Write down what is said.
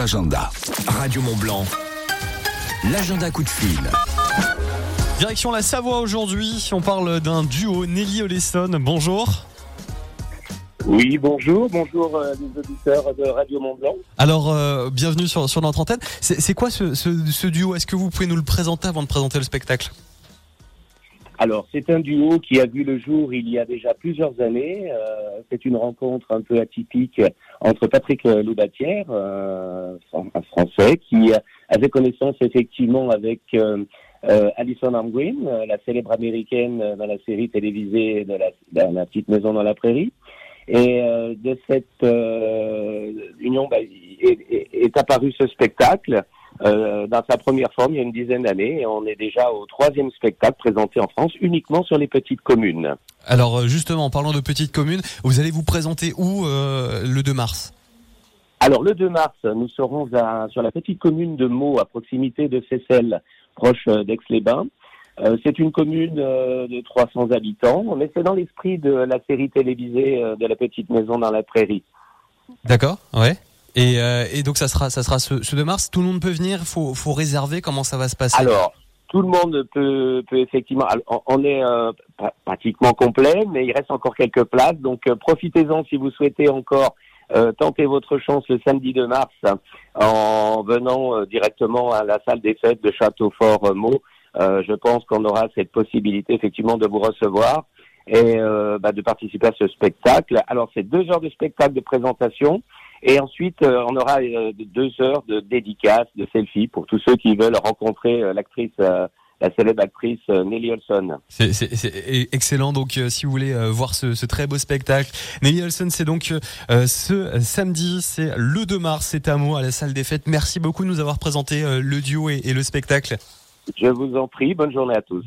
Agenda. Radio Mont Blanc. L'agenda coup de fil. Direction la Savoie aujourd'hui. On parle d'un duo Nelly Olesson. Bonjour. Oui, bonjour, bonjour euh, les auditeurs de Radio Mont Blanc. Alors, euh, bienvenue sur, sur notre antenne. C'est c'est quoi ce, ce- ce duo? Est-ce que vous pouvez nous le présenter avant de présenter le spectacle? Alors, c'est un duo qui a vu le jour il y a déjà plusieurs années. Euh, c'est une rencontre un peu atypique entre Patrick Loubatière, euh, un Français, qui avait connaissance effectivement avec euh, euh, Alison Armgreen, euh, la célèbre américaine dans la série télévisée de la, de la petite maison dans la prairie. Et euh, de cette union bah, est- est apparu ce spectacle euh, dans sa première forme il y a une dizaine d'années. Et on est déjà au troisième spectacle présenté en France uniquement sur les petites communes. Alors, euh, justement, en parlant de petites communes, vous allez vous présenter où euh, le 2 mars? Alors le 2 mars, nous serons à- sur la petite commune de Meaux, à proximité de Seyssel, proche d'Aix-les-Bains. Euh, c'est une commune de 300 habitants, mais c'est dans l'esprit de la série télévisée de la petite maison dans la prairie. D'accord Ouais. Et, euh, et donc, ça sera, ça sera ce, ce 2 mars. Tout le monde peut venir faut, faut réserver. Comment ça va se passer? Alors, tout le monde peut, peut effectivement. on- est euh, pra- pratiquement complet, mais il reste encore quelques places. Donc, euh, profitez-en si vous souhaitez encore euh, tenter votre chance le samedi 2 mars en venant euh, directement à la salle des fêtes de Châteaufort-Meaux. Euh, je pense qu'on aura cette possibilité effectivement de vous recevoir et bah, de participer à ce spectacle. Alors, c'est deux heures de spectacle de présentation. Et ensuite, euh, on aura euh, deux heures de dédicaces, de selfies pour tous ceux qui veulent rencontrer euh, l'actrice, euh, la célèbre actrice Nelly Olson. C'est excellent. Donc, euh, si vous voulez euh, voir ce, ce très beau spectacle, Nelly Olson, c'est donc euh, ce samedi, c'est le 2 mars, c'est à Meaux, à la salle des fêtes. Merci beaucoup de nous avoir présenté euh, le duo et- et le spectacle. Je vous en prie, bonne journée à tous.